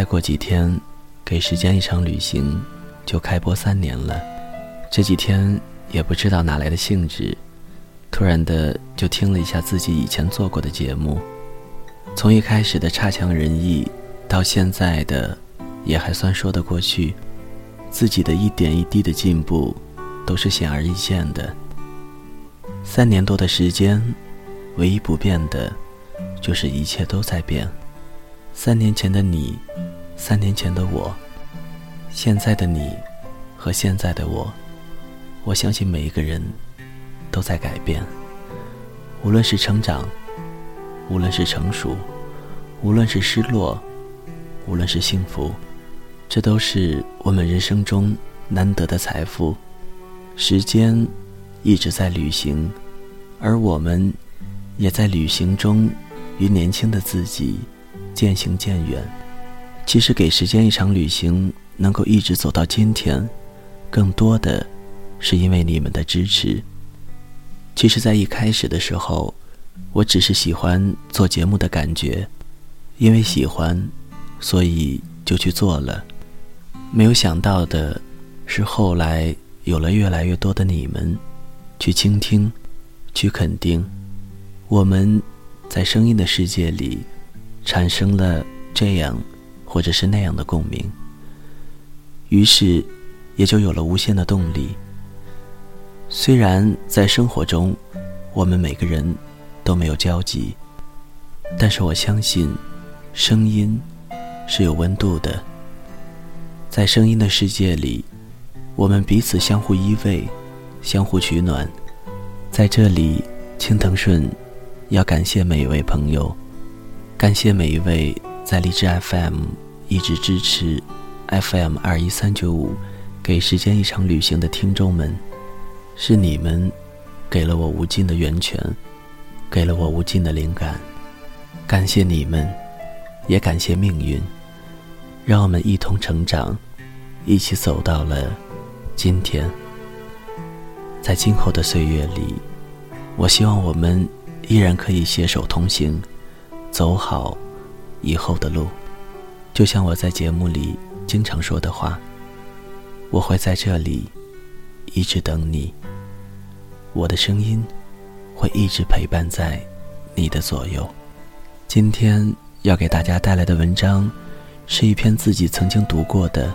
再过几天，给时间一场旅行，就开播三年了。这几天也不知道哪来的兴致，突然的就听了一下自己以前做过的节目，从一开始的差强人意，到现在的也还算说得过去，自己的一点一滴的进步，都是显而易见的。三年多的时间，唯一不变的，就是一切都在变。三年前的你，三年前的我，现在的你，和现在的我，我相信每一个人都在改变。无论是成长，无论是成熟，无论是失落，无论是幸福，这都是我们人生中难得的财富。时间一直在旅行，而我们也在旅行中与年轻的自己。渐行渐远，其实给时间一场旅行，能够一直走到今天，更多的是因为你们的支持。其实，在一开始的时候，我只是喜欢做节目的感觉，因为喜欢，所以就去做了。没有想到的是，后来有了越来越多的你们，去倾听，去肯定，我们在声音的世界里。产生了这样，或者是那样的共鸣，于是也就有了无限的动力。虽然在生活中，我们每个人都没有交集，但是我相信，声音是有温度的。在声音的世界里，我们彼此相互依偎，相互取暖。在这里，青藤顺要感谢每一位朋友。感谢每一位在荔枝 FM 一直支持 FM 二一三九五给时间一场旅行的听众们，是你们给了我无尽的源泉，给了我无尽的灵感。感谢你们，也感谢命运，让我们一同成长，一起走到了今天。在今后的岁月里，我希望我们依然可以携手同行。走好以后的路，就像我在节目里经常说的话，我会在这里一直等你。我的声音会一直陪伴在你的左右。今天要给大家带来的文章，是一篇自己曾经读过的，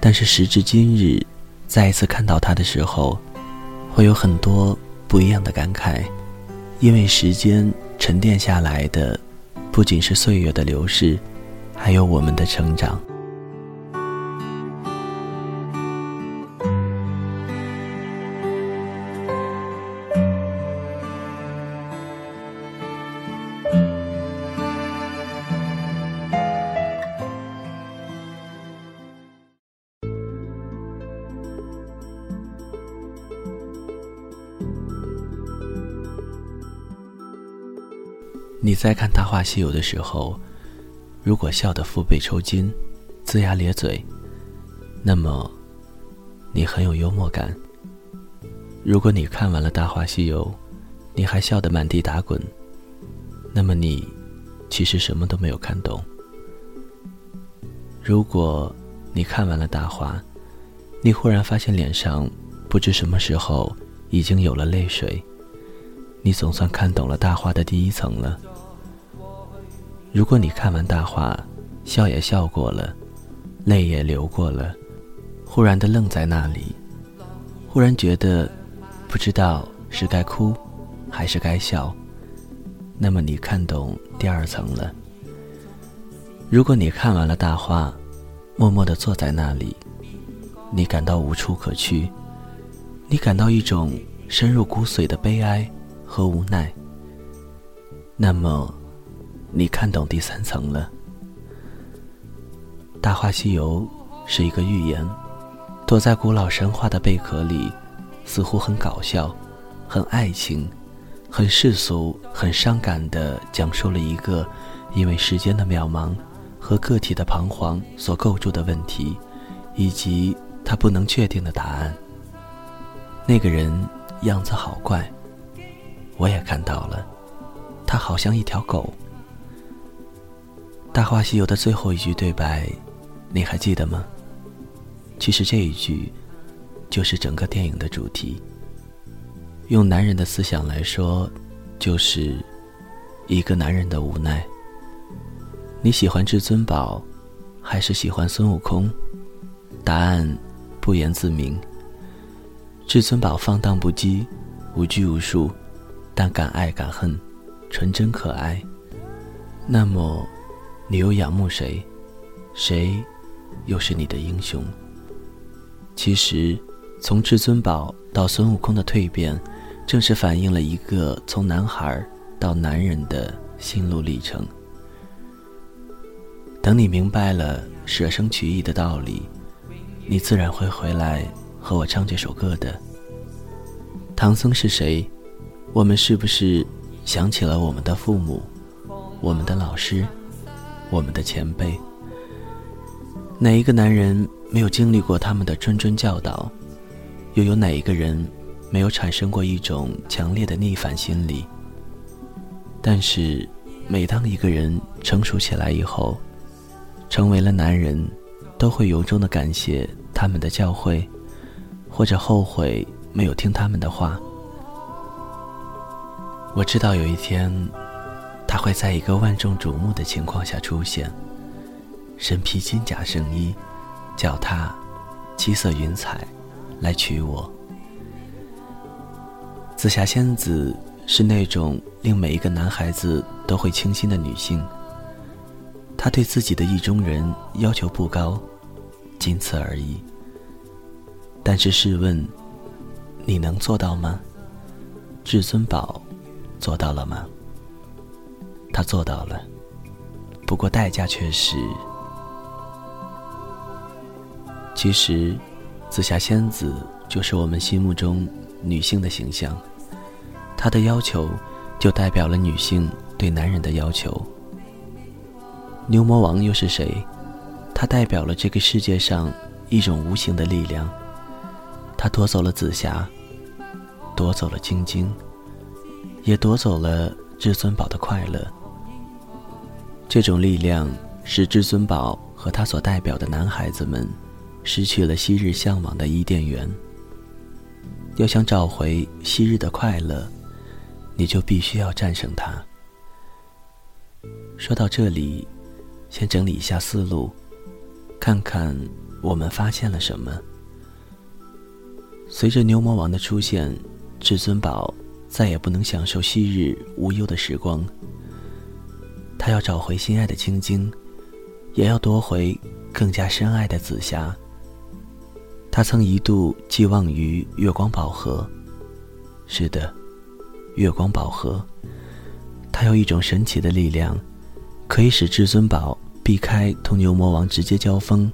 但是时至今日，再一次看到它的时候，会有很多不一样的感慨，因为时间。沉淀下来的，不仅是岁月的流逝，还有我们的成长。在看《大话西游》的时候，如果笑得腹背抽筋、龇牙咧嘴，那么你很有幽默感；如果你看完了《大话西游》，你还笑得满地打滚，那么你其实什么都没有看懂；如果你看完了《大话》，你忽然发现脸上不知什么时候已经有了泪水，你总算看懂了《大话》的第一层了。如果你看完大话，笑也笑过了，泪也流过了，忽然的愣在那里，忽然觉得不知道是该哭还是该笑，那么你看懂第二层了。如果你看完了大话，默默地坐在那里，你感到无处可去，你感到一种深入骨髓的悲哀和无奈，那么。你看懂第三层了，《大话西游》是一个寓言，躲在古老神话的贝壳里，似乎很搞笑，很爱情，很世俗，很伤感的讲述了一个因为时间的渺茫和个体的彷徨所构筑的问题，以及他不能确定的答案。那个人样子好怪，我也看到了，他好像一条狗。大话西游》的最后一句对白，你还记得吗？其实这一句，就是整个电影的主题。用男人的思想来说，就是一个男人的无奈。你喜欢至尊宝，还是喜欢孙悟空？答案不言自明。至尊宝放荡不羁，无拘无束，但敢爱敢恨，纯真可爱。那么，你又仰慕谁？谁又是你的英雄？其实，从至尊宝到孙悟空的蜕变，正是反映了一个从男孩到男人的心路历程。等你明白了舍生取义的道理，你自然会回来和我唱这首歌的。唐僧是谁？我们是不是想起了我们的父母？我们的老师，我们的前辈，哪一个男人没有经历过他们的谆谆教导？又有哪一个人没有产生过一种强烈的逆反心理？但是，每当一个人成熟起来以后，成为了男人，都会由衷的感谢他们的教诲，或者后悔没有听他们的话。我知道有一天。他会在一个万众瞩目的情况下出现，身披金甲圣衣，脚踏七色云彩，来娶我。紫霞仙子是那种令每一个男孩子都会倾心的女性。她对自己的意中人要求不高，仅此而已。但是试问，你能做到吗？至尊宝做到了吗？他做到了，不过代价却是……其实，紫霞仙子就是我们心目中女性的形象。她的要求，就代表了女性对男人的要求。牛魔王又是谁？他代表了这个世界上一种无形的力量。他夺走了紫霞，夺走了晶晶，也夺走了至尊宝的快乐。这种力量使至尊宝和他所代表的男孩子们失去了昔日向往的伊甸园。要想找回昔日的快乐，你就必须要战胜它。说到这里，先整理一下思路，看看我们发现了什么。随着牛魔王的出现，至尊宝再也不能享受昔日无忧的时光。他要找回心爱的晶晶，也要夺回更加深爱的紫霞。他曾一度寄望于月光宝盒，是的，月光宝盒，它有一种神奇的力量，可以使至尊宝避开同牛魔王直接交锋，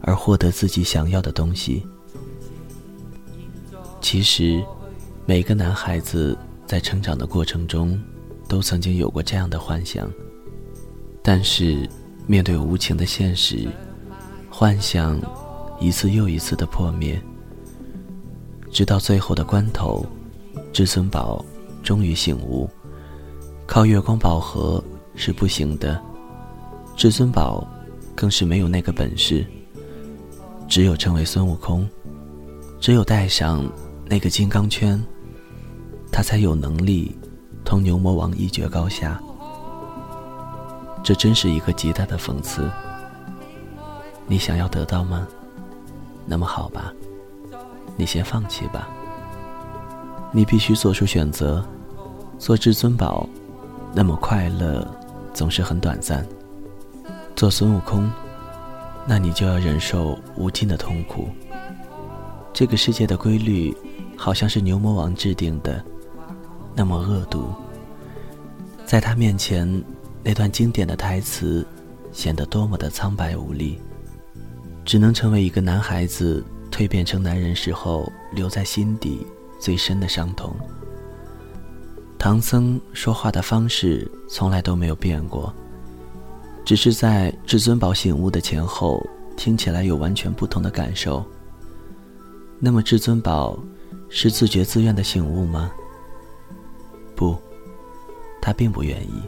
而获得自己想要的东西。其实，每个男孩子在成长的过程中，都曾经有过这样的幻想。但是，面对无情的现实，幻想一次又一次的破灭。直到最后的关头，至尊宝终于醒悟，靠月光宝盒是不行的。至尊宝更是没有那个本事。只有成为孙悟空，只有带上那个金刚圈，他才有能力同牛魔王一决高下。这真是一个极大的讽刺。你想要得到吗？那么好吧，你先放弃吧。你必须做出选择，做至尊宝，那么快乐总是很短暂；做孙悟空，那你就要忍受无尽的痛苦。这个世界的规律，好像是牛魔王制定的，那么恶毒，在他面前。那段经典的台词，显得多么的苍白无力，只能成为一个男孩子蜕变成男人时候留在心底最深的伤痛。唐僧说话的方式从来都没有变过，只是在至尊宝醒悟的前后，听起来有完全不同的感受。那么至尊宝是自觉自愿的醒悟吗？不，他并不愿意。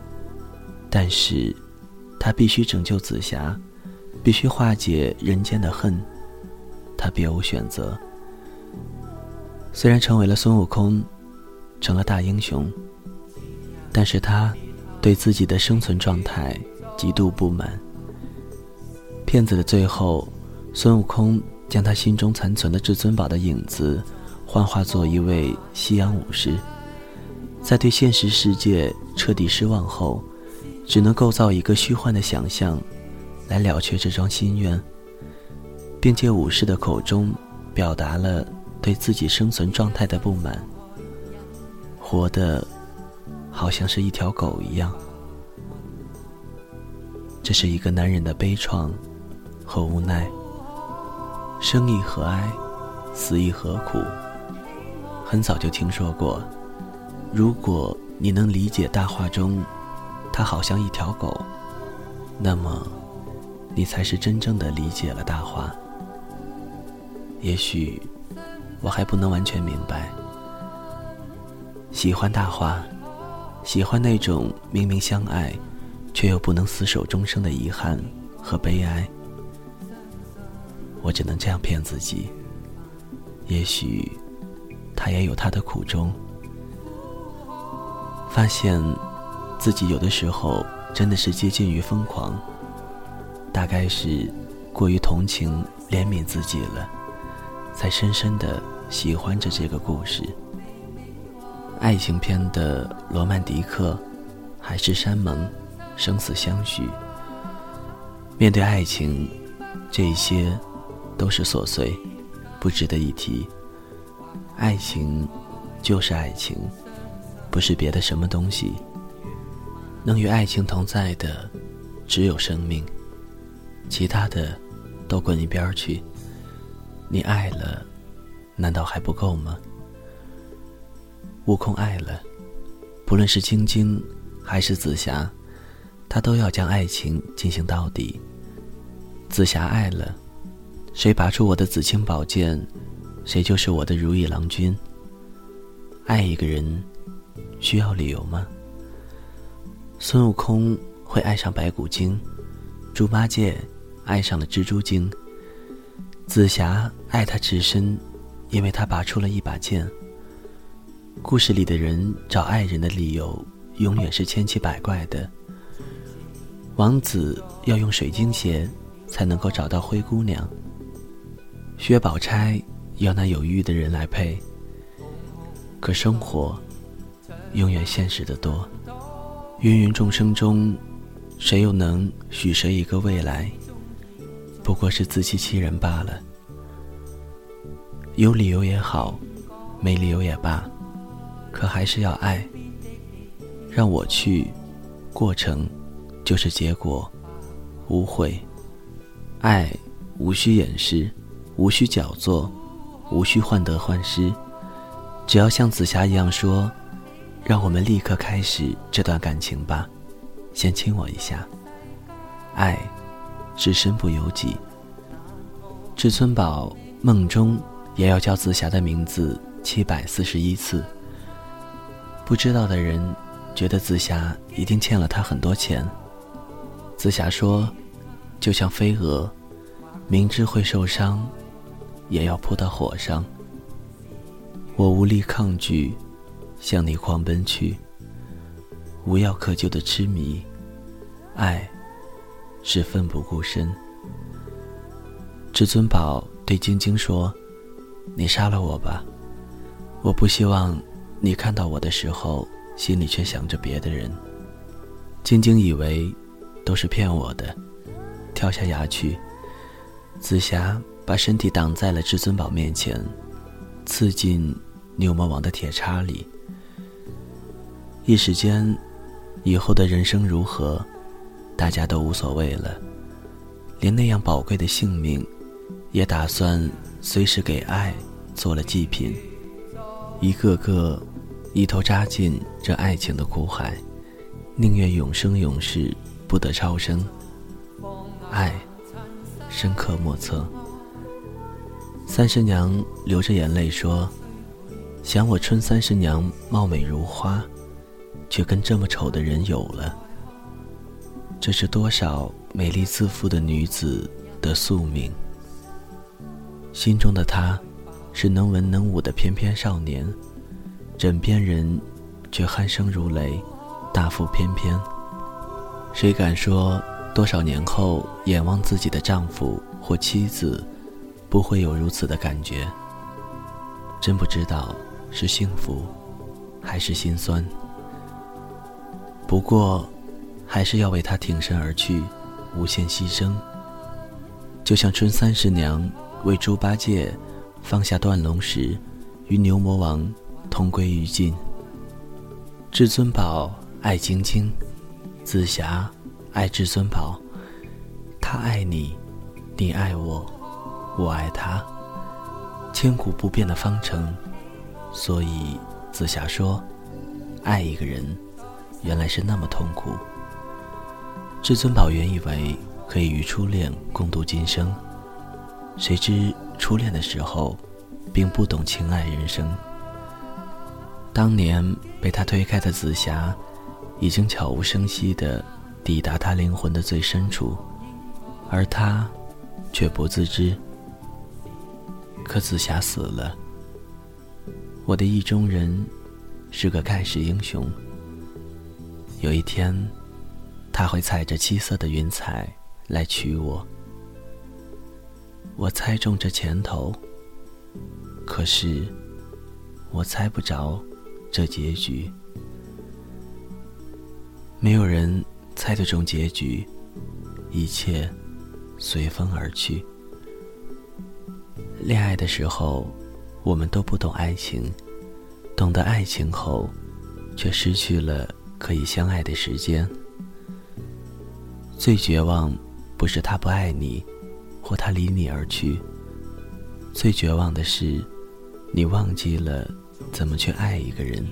但是，他必须拯救紫霞，必须化解人间的恨，他别无选择。虽然成为了孙悟空，成了大英雄，但是他对自己的生存状态极度不满。片子的最后，孙悟空将他心中残存的至尊宝的影子，幻化作一位西洋武士，在对现实世界彻底失望后，只能构造一个虚幻的想象，来了却这桩心愿，并借武士的口中表达了。对自己生存状态的不满，活的，好像是一条狗一样。这是一个男人的悲怆和无奈。生亦何哀，死亦何苦。很早就听说过，如果你能理解大话中，它好像一条狗，那么，你才是真正的理解了大话。也许。我还不能完全明白，喜欢大话，喜欢那种明明相爱，却又不能厮守终生的遗憾和悲哀。我只能这样骗自己，也许他也有他的苦衷。发现自己有的时候真的是接近于疯狂，大概是过于同情怜悯自己了，才深深的。喜欢着这个故事，爱情片的罗曼蒂克，海誓山盟，生死相许。面对爱情，这些都是琐碎，不值得一提。爱情就是爱情，不是别的什么东西。能与爱情同在的，只有生命，其他的都滚一边去。你爱了。难道还不够吗？悟空爱了，不论是晶晶还是紫霞，他都要将爱情进行到底。紫霞爱了，谁拔出我的紫青宝剑，谁就是我的如意郎君。爱一个人，需要理由吗？孙悟空会爱上白骨精，猪八戒爱上了蜘蛛精，紫霞爱他至深。因为他拔出了一把剑。故事里的人找爱人的理由永远是千奇百怪的。王子要用水晶鞋才能够找到灰姑娘。薛宝钗要那有玉的人来配。可生活永远现实的多。芸芸众生中，谁又能许谁一个未来？不过是自欺欺人罢了。有理由也好，没理由也罢，可还是要爱。让我去，过程就是结果，无悔。爱无需掩饰，无需矫作，无需患得患失，只要像紫霞一样说：“让我们立刻开始这段感情吧，先亲我一下。”爱是身不由己。至尊宝梦中。也要叫紫霞的名字七百四十一次。不知道的人觉得紫霞一定欠了他很多钱。紫霞说：“就像飞蛾，明知会受伤，也要扑到火上。我无力抗拒，向你狂奔去。无药可救的痴迷，爱是奋不顾身。”至尊宝对晶晶说。你杀了我吧，我不希望你看到我的时候，心里却想着别的人。晶晶以为都是骗我的，跳下崖去。紫霞把身体挡在了至尊宝面前，刺进牛魔王的铁叉里。一时间，以后的人生如何，大家都无所谓了，连那样宝贵的性命，也打算。随时给爱做了祭品，一个个一头扎进这爱情的苦海，宁愿永生永世不得超生。爱深刻莫测。三师娘流着眼泪说：“想我春三师娘貌美如花，却跟这么丑的人有了。”这是多少美丽自负的女子的宿命。心中的他，是能文能武的翩翩少年，枕边人却鼾声如雷，大腹翩翩。谁敢说多少年后眼望自己的丈夫或妻子，不会有如此的感觉？真不知道是幸福，还是心酸。不过。还是要为他挺身而去，无限牺牲。就像春三十娘为猪八戒放下断龙石，与牛魔王同归于尽。至尊宝爱晶晶，紫霞爱至尊宝。他爱你，你爱我，我爱他，千古不变的方程。所以紫霞说：“爱一个人，原来是那么痛苦。”至尊宝原以为可以与初恋共度今生，谁知初恋的时候，并不懂情爱人生。当年被他推开的紫霞，已经悄无声息地抵达他灵魂的最深处，而他却不自知。可紫霞死了，我的意中人是个盖世英雄。有一天。他会踩着七色的云彩来娶我，我猜中这前头，可是我猜不着这结局。没有人猜得中结局，一切随风而去。恋爱的时候，我们都不懂爱情，懂得爱情后，却失去了可以相爱的时间。最绝望，不是他不爱你，或他离你而去。最绝望的是，你忘记了怎么去爱一个人。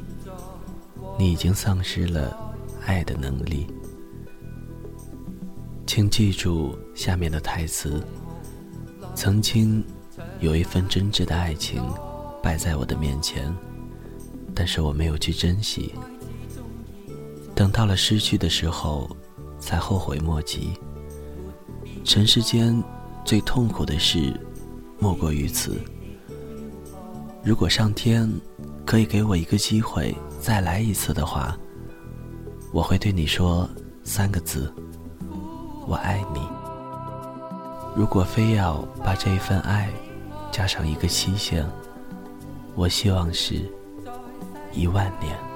你已经丧失了爱的能力。请记住下面的台词：曾经有一份真挚的爱情摆在我的面前，但是我没有去珍惜。等到了失去的时候。才后悔莫及。尘世间最痛苦的事，莫过于此。如果上天可以给我一个机会再来一次的话，我会对你说三个字：我爱你。如果非要把这一份爱加上一个期限，我希望是一万年。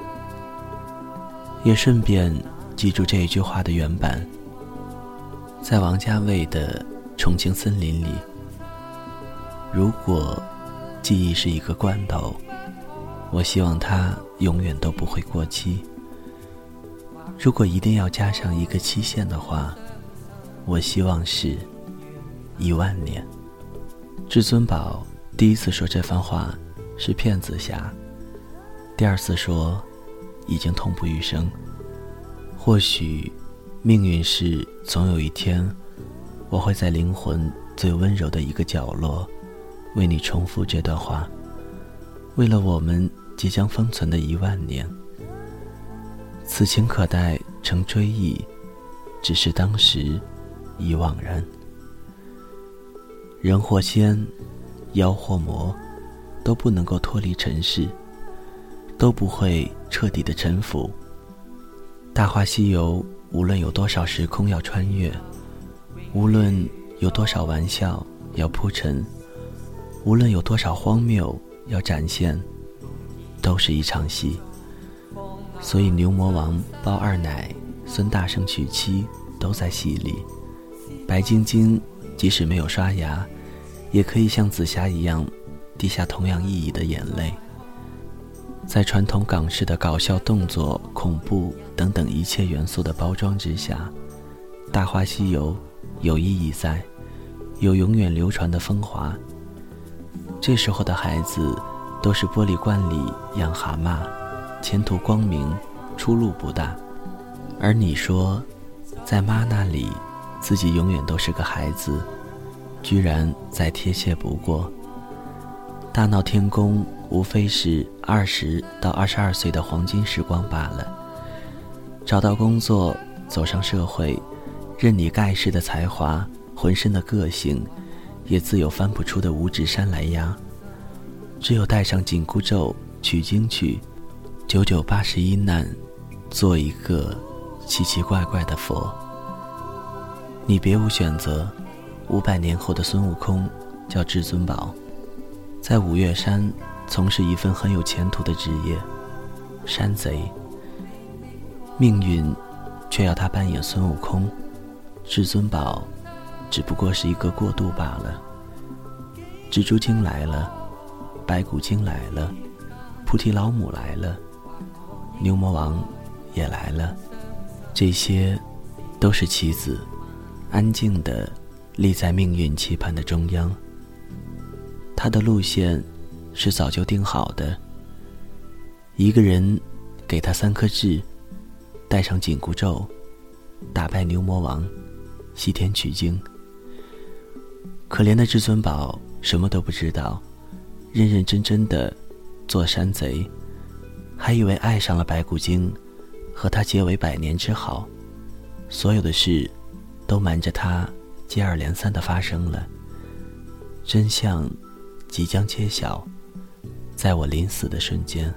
也顺便。记住这一句话的原版，在王家卫的《重庆森林》里。如果记忆是一个罐头，我希望它永远都不会过期。如果一定要加上一个期限的话，我希望是一万年。至尊宝第一次说这番话是骗紫霞，第二次说已经痛不欲生。或许，命运是总有一天，我会在灵魂最温柔的一个角落，为你重复这段话。为了我们即将封存的一万年，此情可待成追忆，只是当时已惘然。人或仙，妖或魔，都不能够脱离尘世，都不会彻底的臣服。《大话西游》无论有多少时空要穿越，无论有多少玩笑要铺陈，无论有多少荒谬要展现，都是一场戏。所以牛魔王包二奶、孙大圣娶妻都在戏里。白晶晶即使没有刷牙，也可以像紫霞一样，滴下同样意义的眼泪。在传统港式的搞笑、动作、恐怖等等一切元素的包装之下，《大话西游》有意义在，有永远流传的风华。这时候的孩子都是玻璃罐里养蛤蟆，前途光明，出路不大。而你说，在妈那里，自己永远都是个孩子，居然再贴切不过。大闹天宫。无非是二十到二十二岁的黄金时光罢了。找到工作，走上社会，任你盖世的才华，浑身的个性，也自有翻不出的五指山来压。只有带上紧箍咒，取经去，九九八十一难，做一个奇奇怪怪的佛。你别无选择。五百年后的孙悟空叫至尊宝，在五岳山从事一份很有前途的职业——山贼。命运却要他扮演孙悟空，至尊宝只不过是一个过渡罢了。蜘蛛精来了，白骨精来了，菩提老母来了，牛魔王也来了，这些都是棋子，安静的。立在命运棋盘的中央，他的路线是早就定好的。一个人给他三颗痣，戴上紧箍咒，打败牛魔王，西天取经。可怜的至尊宝什么都不知道，认认真真的做山贼，还以为爱上了白骨精，和他结为百年之好，所有的事都瞒着他。接二连三的发生了，真相即将揭晓。在我临死的瞬间，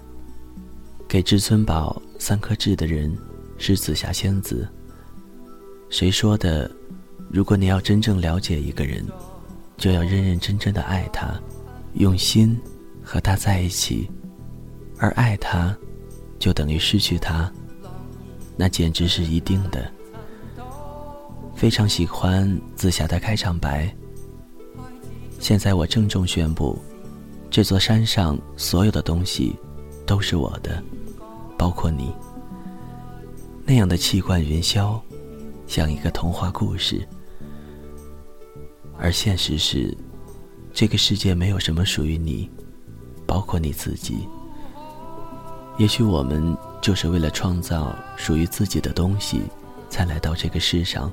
给至尊宝三颗痣的人是紫霞仙子。谁说的？如果你要真正了解一个人，就要认认真真的爱他，用心和他在一起，而爱他，就等于失去他，那简直是一定的。非常喜欢紫霞的开场白。现在我郑重宣布，这座山上所有的东西都是我的，包括你。那样的气贯云霄，像一个童话故事。而现实是，这个世界没有什么属于你，包括你自己。也许我们就是为了创造属于自己的东西，才来到这个世上。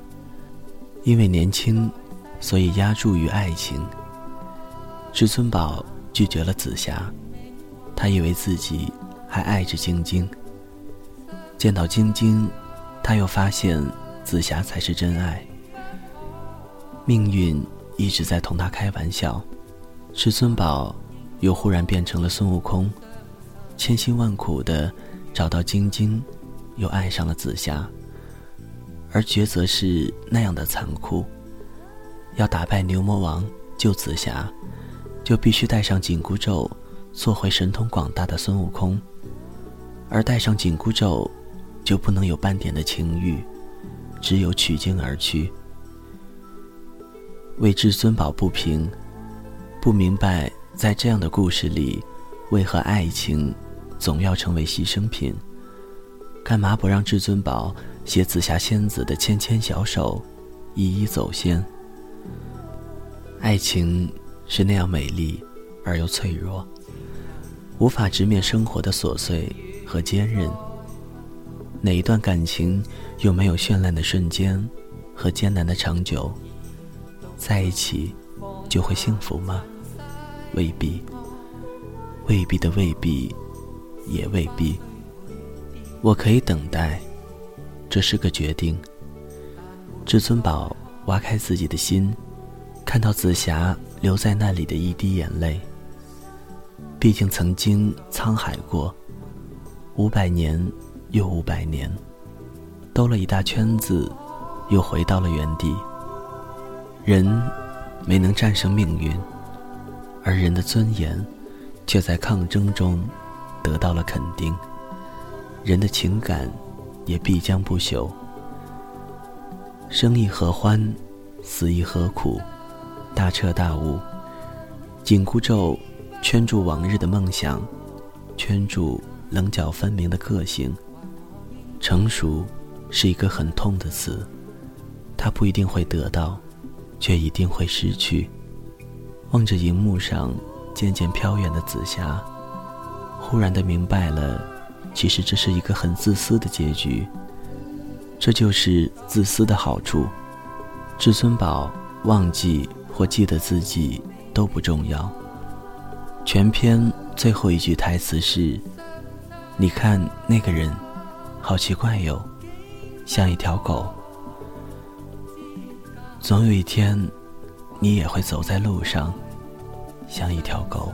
因为年轻，所以压注于爱情。至尊宝拒绝了紫霞，他以为自己还爱着晶晶。见到晶晶，他又发现紫霞才是真爱。命运一直在同他开玩笑。至尊宝又忽然变成了孙悟空，千辛万苦的找到晶晶，又爱上了紫霞。而抉择是那样的残酷，要打败牛魔王、救紫霞，就必须带上紧箍咒，做回神通广大的孙悟空；而带上紧箍咒，就不能有半点的情欲，只有取经而去。为至尊宝不平，不明白在这样的故事里，为何爱情总要成为牺牲品？干嘛不让至尊宝？携紫霞仙子的纤纤小手，一一走仙。爱情是那样美丽而又脆弱，无法直面生活的琐碎和坚韧。哪一段感情又没有绚烂的瞬间和艰难的长久？在一起就会幸福吗？未必，未必的未必，也未必。我可以等待。这是个决定。至尊宝挖开自己的心，看到紫霞留在那里的一滴眼泪。毕竟曾经沧海过，五百年又五百年，兜了一大圈子，又回到了原地。人没能战胜命运，而人的尊严，却在抗争中得到了肯定。人的情感。也必将不朽。生亦何欢，死亦何苦？大彻大悟。紧箍咒圈住往日的梦想，圈住棱角分明的个性。成熟是一个很痛的词，它不一定会得到，却一定会失去。望着荧幕上渐渐飘远的紫霞，忽然的明白了。其实这是一个很自私的结局，这就是自私的好处。至尊宝忘记或记得自己都不重要。全篇最后一句台词是：“你看那个人，好奇怪哟，像一条狗。”总有一天，你也会走在路上，像一条狗。